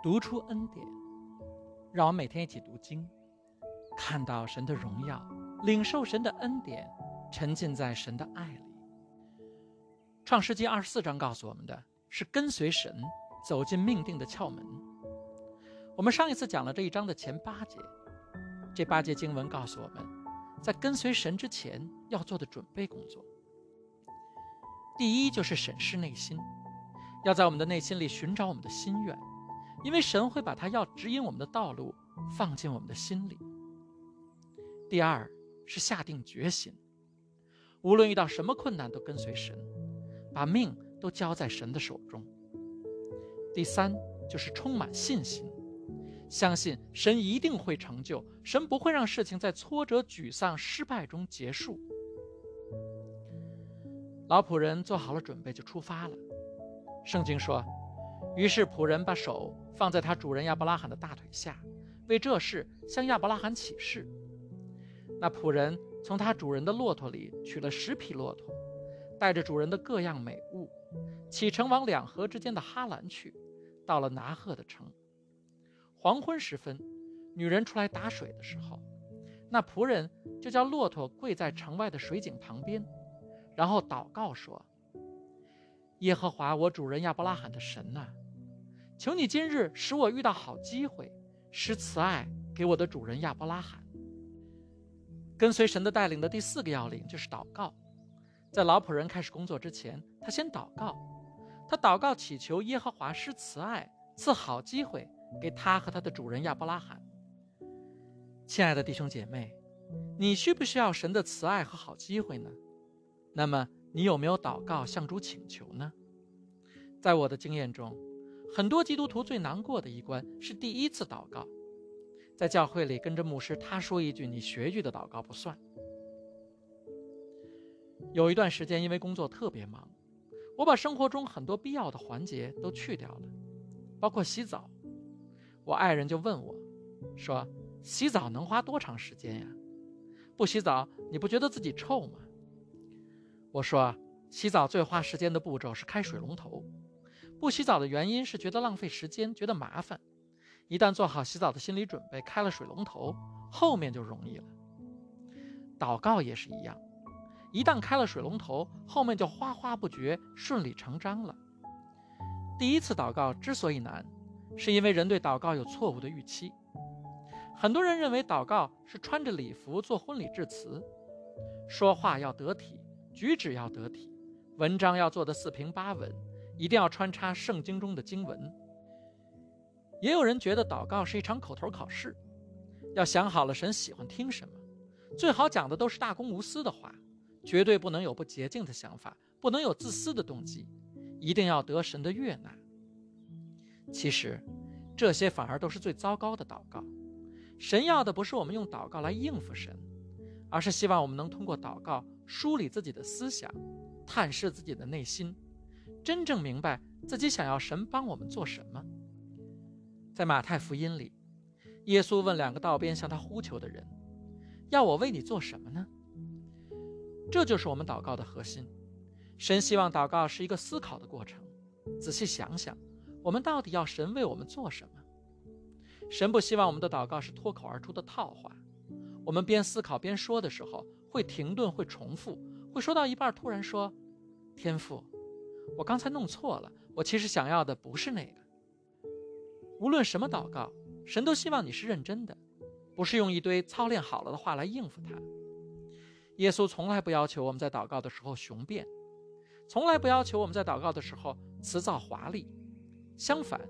读出恩典，让我每天一起读经，看到神的荣耀，领受神的恩典，沉浸在神的爱里。创世纪二十四章告诉我们的是跟随神走进命定的窍门。我们上一次讲了这一章的前八节，这八节经文告诉我们，在跟随神之前要做的准备工作。第一就是审视内心，要在我们的内心里寻找我们的心愿，因为神会把他要指引我们的道路放进我们的心里。第二是下定决心，无论遇到什么困难都跟随神，把命都交在神的手中。第三就是充满信心，相信神一定会成就，神不会让事情在挫折、沮丧、失败中结束。老仆人做好了准备，就出发了。圣经说，于是仆人把手放在他主人亚伯拉罕的大腿下，为这事向亚伯拉罕起誓。那仆人从他主人的骆驼里取了十匹骆驼，带着主人的各样美物，启程往两河之间的哈兰去。到了拿鹤的城，黄昏时分，女人出来打水的时候，那仆人就叫骆驼跪在城外的水井旁边。然后祷告说：“耶和华我主人亚伯拉罕的神呐，求你今日使我遇到好机会，施慈爱给我的主人亚伯拉罕。”跟随神的带领的第四个要领就是祷告。在老仆人开始工作之前，他先祷告，他祷告祈求耶和华施慈爱，赐好机会给他和他的主人亚伯拉罕。亲爱的弟兄姐妹，你需不需要神的慈爱和好机会呢？那么你有没有祷告向主请求呢？在我的经验中，很多基督徒最难过的一关是第一次祷告。在教会里跟着牧师，他说一句，你学一句的祷告不算。有一段时间，因为工作特别忙，我把生活中很多必要的环节都去掉了，包括洗澡。我爱人就问我，说：“洗澡能花多长时间呀？不洗澡你不觉得自己臭吗？”我说，洗澡最花时间的步骤是开水龙头。不洗澡的原因是觉得浪费时间，觉得麻烦。一旦做好洗澡的心理准备，开了水龙头，后面就容易了。祷告也是一样，一旦开了水龙头，后面就哗哗不绝，顺理成章了。第一次祷告之所以难，是因为人对祷告有错误的预期。很多人认为祷告是穿着礼服做婚礼致辞，说话要得体。举止要得体，文章要做的四平八稳，一定要穿插圣经中的经文。也有人觉得祷告是一场口头考试，要想好了神喜欢听什么，最好讲的都是大公无私的话，绝对不能有不洁净的想法，不能有自私的动机，一定要得神的悦纳。其实，这些反而都是最糟糕的祷告。神要的不是我们用祷告来应付神。而是希望我们能通过祷告梳理自己的思想，探视自己的内心，真正明白自己想要神帮我们做什么。在马太福音里，耶稣问两个道边向他呼求的人：“要我为你做什么呢？”这就是我们祷告的核心。神希望祷告是一个思考的过程，仔细想想，我们到底要神为我们做什么？神不希望我们的祷告是脱口而出的套话。我们边思考边说的时候，会停顿，会重复，会说到一半突然说：“天父，我刚才弄错了，我其实想要的不是那个。”无论什么祷告，神都希望你是认真的，不是用一堆操练好了的话来应付他。耶稣从来不要求我们在祷告的时候雄辩，从来不要求我们在祷告的时候辞藻华丽。相反，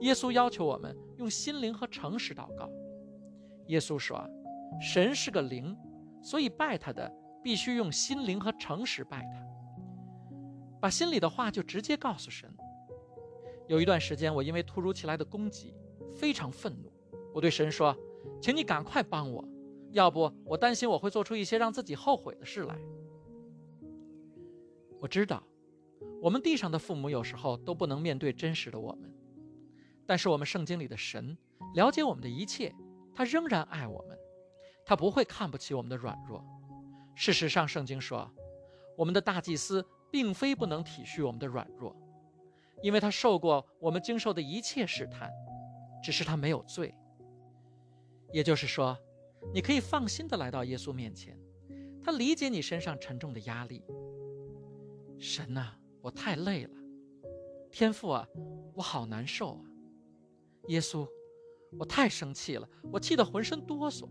耶稣要求我们用心灵和诚实祷告。耶稣说。神是个灵，所以拜他的必须用心灵和诚实拜他，把心里的话就直接告诉神。有一段时间，我因为突如其来的攻击非常愤怒，我对神说：“请你赶快帮我，要不我担心我会做出一些让自己后悔的事来。”我知道，我们地上的父母有时候都不能面对真实的我们，但是我们圣经里的神了解我们的一切，他仍然爱我们。他不会看不起我们的软弱。事实上，圣经说，我们的大祭司并非不能体恤我们的软弱，因为他受过我们经受的一切试探，只是他没有罪。也就是说，你可以放心的来到耶稣面前，他理解你身上沉重的压力。神呐，我太累了。天父啊，我好难受啊。耶稣，我太生气了，我气得浑身哆嗦。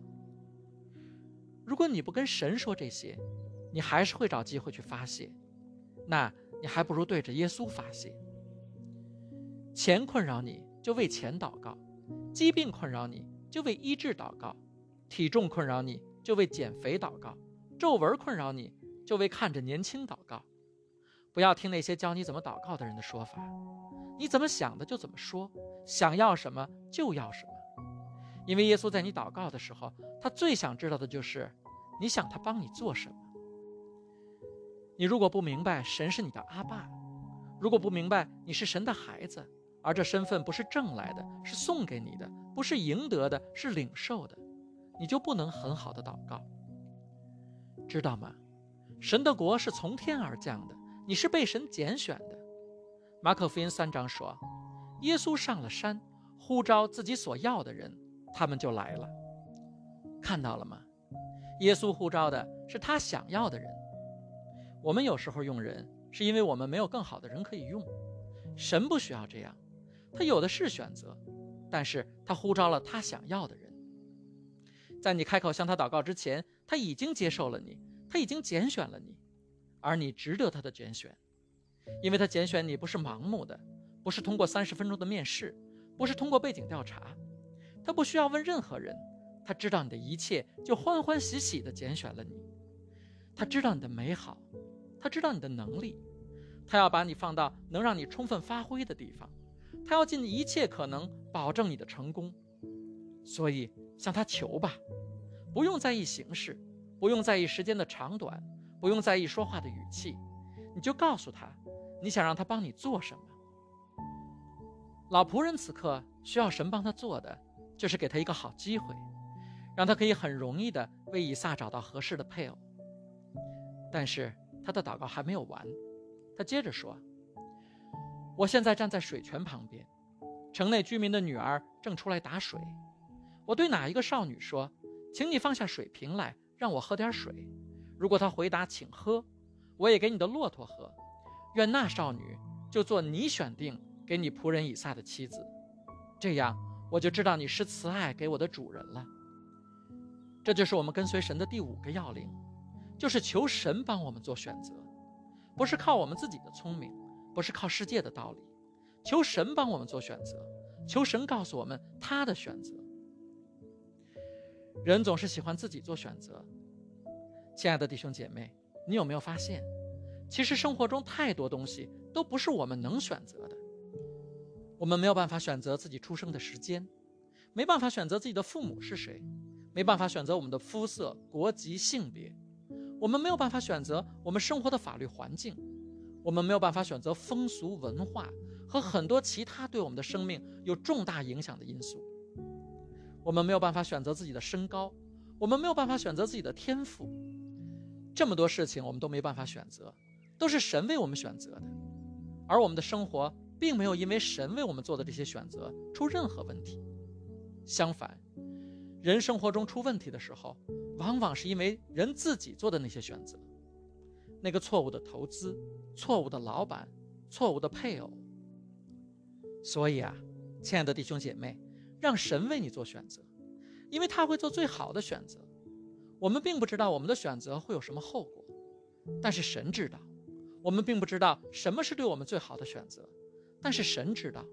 如果你不跟神说这些，你还是会找机会去发泄，那你还不如对着耶稣发泄。钱困扰你就为钱祷告，疾病困扰你就为医治祷告，体重困扰你就为减肥祷告，皱纹困扰你就为看着年轻祷告。不要听那些教你怎么祷告的人的说法，你怎么想的就怎么说，想要什么就要什么。因为耶稣在你祷告的时候，他最想知道的就是你想他帮你做什么。你如果不明白神是你的阿爸，如果不明白你是神的孩子，而这身份不是挣来的，是送给你的，不是赢得的，是领受的，你就不能很好的祷告，知道吗？神的国是从天而降的。你是被神拣选的，马可福音三章说，耶稣上了山，呼召自己所要的人，他们就来了。看到了吗？耶稣呼召的是他想要的人。我们有时候用人，是因为我们没有更好的人可以用。神不需要这样，他有的是选择，但是他呼召了他想要的人。在你开口向他祷告之前，他已经接受了你，他已经拣选了你。而你值得他的拣选，因为他拣选你不是盲目的，不是通过三十分钟的面试，不是通过背景调查，他不需要问任何人，他知道你的一切，就欢欢喜喜地拣选了你。他知道你的美好，他知道你的能力，他要把你放到能让你充分发挥的地方，他要尽一切可能保证你的成功。所以向他求吧，不用在意形式，不用在意时间的长短。不用在意说话的语气，你就告诉他，你想让他帮你做什么。老仆人此刻需要神帮他做的，就是给他一个好机会，让他可以很容易的为以撒找到合适的配偶。但是他的祷告还没有完，他接着说：“我现在站在水泉旁边，城内居民的女儿正出来打水。我对哪一个少女说，请你放下水瓶来，让我喝点水。”如果他回答请喝，我也给你的骆驼喝。愿那少女就做你选定给你仆人以撒的妻子，这样我就知道你是慈爱给我的主人了。这就是我们跟随神的第五个要领，就是求神帮我们做选择，不是靠我们自己的聪明，不是靠世界的道理，求神帮我们做选择，求神告诉我们他的选择。人总是喜欢自己做选择。亲爱的弟兄姐妹，你有没有发现，其实生活中太多东西都不是我们能选择的。我们没有办法选择自己出生的时间，没办法选择自己的父母是谁，没办法选择我们的肤色、国籍、性别，我们没有办法选择我们生活的法律环境，我们没有办法选择风俗文化和很多其他对我们的生命有重大影响的因素。我们没有办法选择自己的身高，我们没有办法选择自己的天赋。这么多事情我们都没办法选择，都是神为我们选择的，而我们的生活并没有因为神为我们做的这些选择出任何问题。相反，人生活中出问题的时候，往往是因为人自己做的那些选择，那个错误的投资、错误的老板、错误的配偶。所以啊，亲爱的弟兄姐妹，让神为你做选择，因为他会做最好的选择。我们并不知道我们的选择会有什么后果，但是神知道。我们并不知道什么是对我们最好的选择，但是神知道。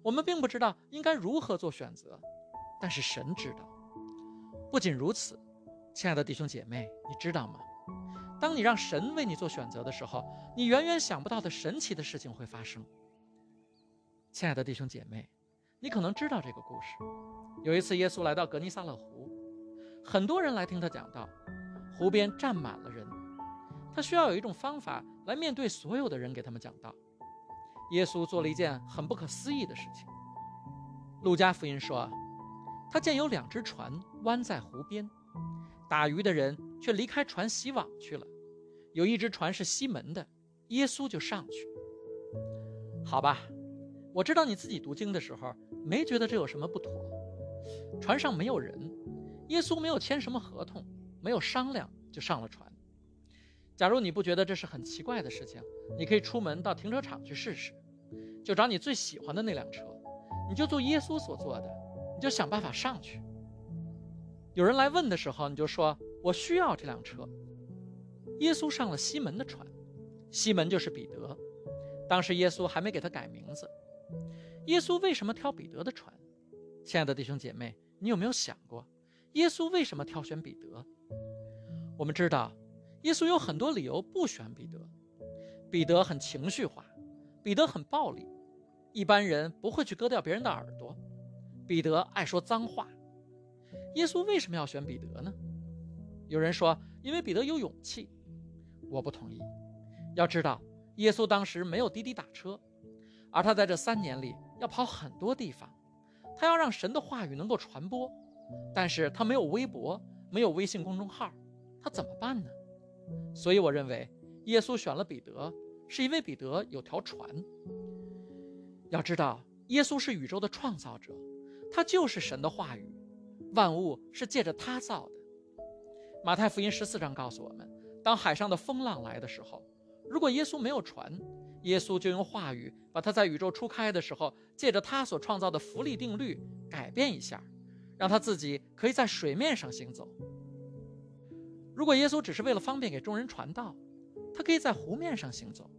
我们并不知道应该如何做选择，但是神知道。不仅如此，亲爱的弟兄姐妹，你知道吗？当你让神为你做选择的时候，你远远想不到的神奇的事情会发生。亲爱的弟兄姐妹，你可能知道这个故事。有一次，耶稣来到格尼撒勒湖。很多人来听他讲道，湖边站满了人。他需要有一种方法来面对所有的人，给他们讲道。耶稣做了一件很不可思议的事情。路加福音说，他见有两只船弯在湖边，打鱼的人却离开船洗网去了。有一只船是西门的，耶稣就上去。好吧，我知道你自己读经的时候没觉得这有什么不妥。船上没有人，耶稣没有签什么合同，没有商量就上了船。假如你不觉得这是很奇怪的事情，你可以出门到停车场去试试，就找你最喜欢的那辆车，你就坐耶稣所坐的，你就想办法上去。有人来问的时候，你就说：“我需要这辆车。”耶稣上了西门的船，西门就是彼得，当时耶稣还没给他改名字。耶稣为什么挑彼得的船？亲爱的弟兄姐妹，你有没有想过，耶稣为什么挑选彼得？我们知道，耶稣有很多理由不选彼得。彼得很情绪化，彼得很暴力，一般人不会去割掉别人的耳朵。彼得爱说脏话。耶稣为什么要选彼得呢？有人说，因为彼得有勇气。我不同意。要知道，耶稣当时没有滴滴打车，而他在这三年里要跑很多地方，他要让神的话语能够传播，但是他没有微博，没有微信公众号，他怎么办呢？所以我认为，耶稣选了彼得，是因为彼得有条船。要知道，耶稣是宇宙的创造者，他就是神的话语，万物是借着他造的。马太福音十四章告诉我们。当海上的风浪来的时候，如果耶稣没有船，耶稣就用话语把他在宇宙初开的时候借着他所创造的浮力定律改变一下，让他自己可以在水面上行走。如果耶稣只是为了方便给众人传道，他可以在湖面上行走。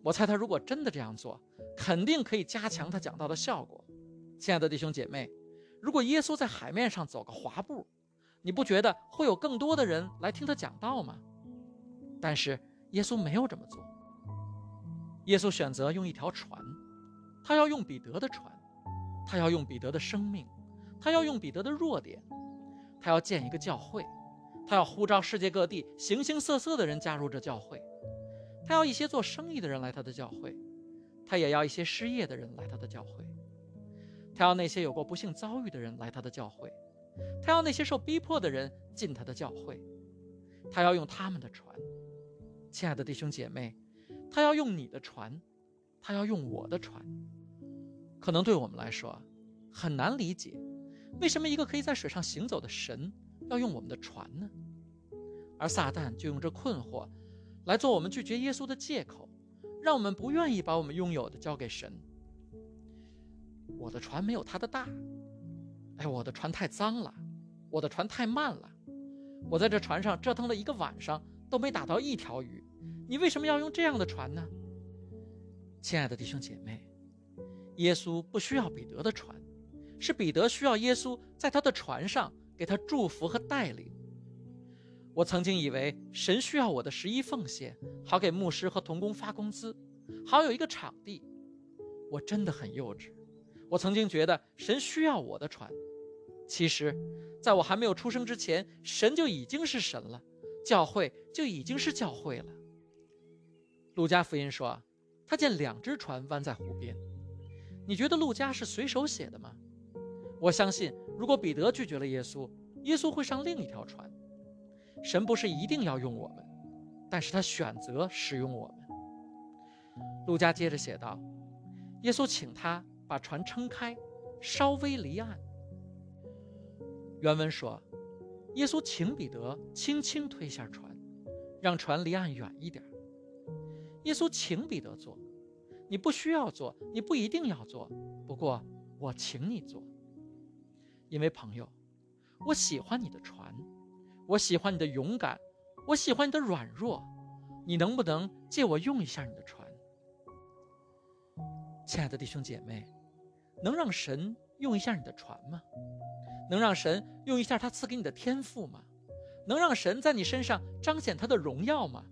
我猜他如果真的这样做，肯定可以加强他讲道的效果。亲爱的弟兄姐妹，如果耶稣在海面上走个滑步，你不觉得会有更多的人来听他讲道吗？但是耶稣没有这么做。耶稣选择用一条船，他要用彼得的船，他要用彼得的生命，他要用彼得的弱点，他要建一个教会，他要呼召世界各地形形色色的人加入这教会，他要一些做生意的人来他的教会，他也要一些失业的人来他的教会，他要那些有过不幸遭遇的人来他的教会，他要那些受逼迫的人进他的教会，他要用他们的船。亲爱的弟兄姐妹，他要用你的船，他要用我的船。可能对我们来说很难理解，为什么一个可以在水上行走的神要用我们的船呢？而撒旦就用这困惑来做我们拒绝耶稣的借口，让我们不愿意把我们拥有的交给神。我的船没有他的大，哎，我的船太脏了，我的船太慢了，我在这船上折腾了一个晚上。都没打到一条鱼，你为什么要用这样的船呢？亲爱的弟兄姐妹，耶稣不需要彼得的船，是彼得需要耶稣在他的船上给他祝福和带领。我曾经以为神需要我的十一奉献，好给牧师和童工发工资，好有一个场地。我真的很幼稚。我曾经觉得神需要我的船，其实，在我还没有出生之前，神就已经是神了。教会就已经是教会了。路加福音说，他见两只船弯在湖边。你觉得路加是随手写的吗？我相信，如果彼得拒绝了耶稣，耶稣会上另一条船。神不是一定要用我们，但是他选择使用我们。路加接着写道：耶稣请他把船撑开，稍微离岸。原文说。耶稣请彼得轻轻推下船，让船离岸远一点。耶稣请彼得做，你不需要做，你不一定要做，不过我请你做。因为朋友，我喜欢你的船，我喜欢你的勇敢，我喜欢你的软弱。你能不能借我用一下你的船？亲爱的弟兄姐妹，能让神用一下你的船吗？能让神用一下他赐给你的天赋吗？能让神在你身上彰显他的荣耀吗？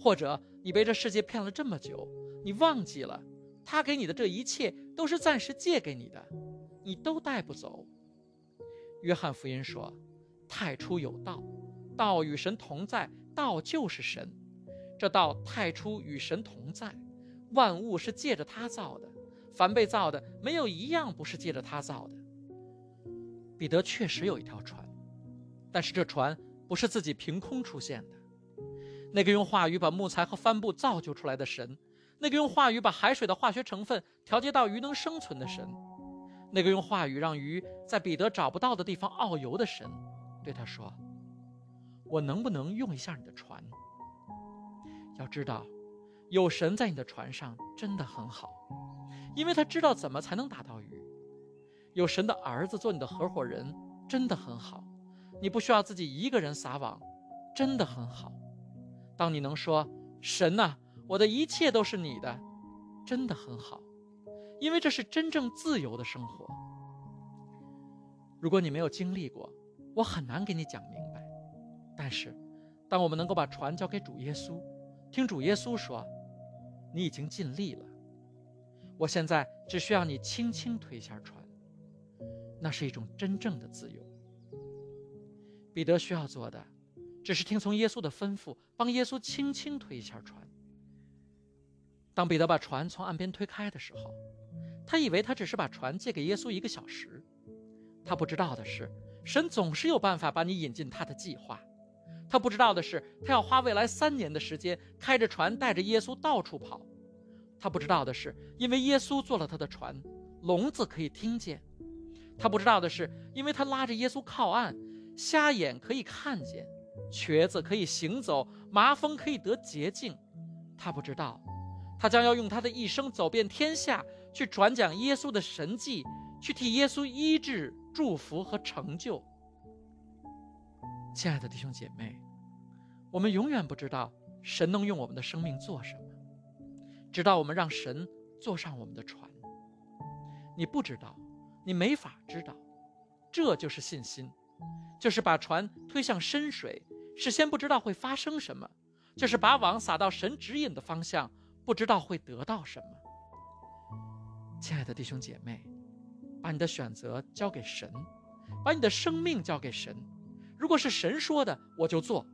或者你被这世界骗了这么久，你忘记了他给你的这一切都是暂时借给你的，你都带不走。约翰福音说：“太初有道，道与神同在，道就是神。这道太初与神同在，万物是借着他造的，凡被造的没有一样不是借着他造的。”彼得确实有一条船，但是这船不是自己凭空出现的。那个用话语把木材和帆布造就出来的神，那个用话语把海水的化学成分调调节到鱼能生存的神，那个用话语让鱼在彼得找不到的地方遨游的神，对他说：“我能不能用一下你的船？要知道，有神在你的船上真的很好，因为他知道怎么才能打到鱼。有神的儿子做你的合伙人真的很好，你不需要自己一个人撒网，真的很好。当你能说神呐，我的一切都是你的，真的很好。”因为这是真正自由的生活。如果你没有经历过，我很难给你讲明白。但是，当我们能够把船交给主耶稣，听主耶稣说：“你已经尽力了，我现在只需要你轻轻推一下船。”那是一种真正的自由。彼得需要做的，只是听从耶稣的吩咐，帮耶稣轻轻推一下船。当彼得把船从岸边推开的时候，他以为他只是把船借给耶稣一个小时，他不知道的是，神总是有办法把你引进他的计划。他不知道的是，他要花未来三年的时间开着船带着耶稣到处跑。他不知道的是，因为耶稣做了他的船，聋子可以听见；他不知道的是，因为他拉着耶稣靠岸，瞎眼可以看见，瘸子可以行走，麻风可以得洁净。他不知道，他将要用他的一生走遍天下。去传讲耶稣的神迹，去替耶稣医治、祝福和成就。亲爱的弟兄姐妹，我们永远不知道神能用我们的生命做什么，直到我们让神坐上我们的船。你不知道，你没法知道，这就是信心，就是把船推向深水，事先不知道会发生什么，就是把网撒到神指引的方向，不知道会得到什么。亲爱的弟兄姐妹，把你的选择交给神，把你的生命交给神。如果是神说的，我就做，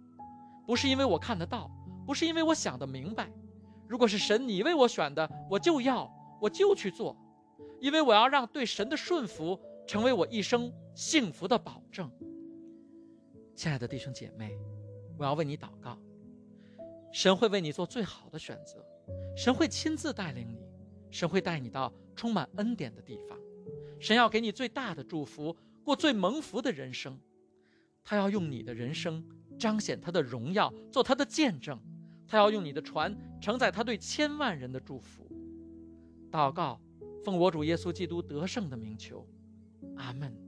不是因为我看得到，不是因为我想得明白。如果是神你为我选的，我就要，我就去做，因为我要让对神的顺服成为我一生幸福的保证。亲爱的弟兄姐妹，我要为你祷告，神会为你做最好的选择，神会亲自带领你，神会带你到。充满恩典的地方，神要给你最大的祝福，过最蒙福的人生。他要用你的人生彰显他的荣耀，做他的见证。他要用你的船承载他对千万人的祝福。祷告，奉我主耶稣基督得胜的名求，阿门。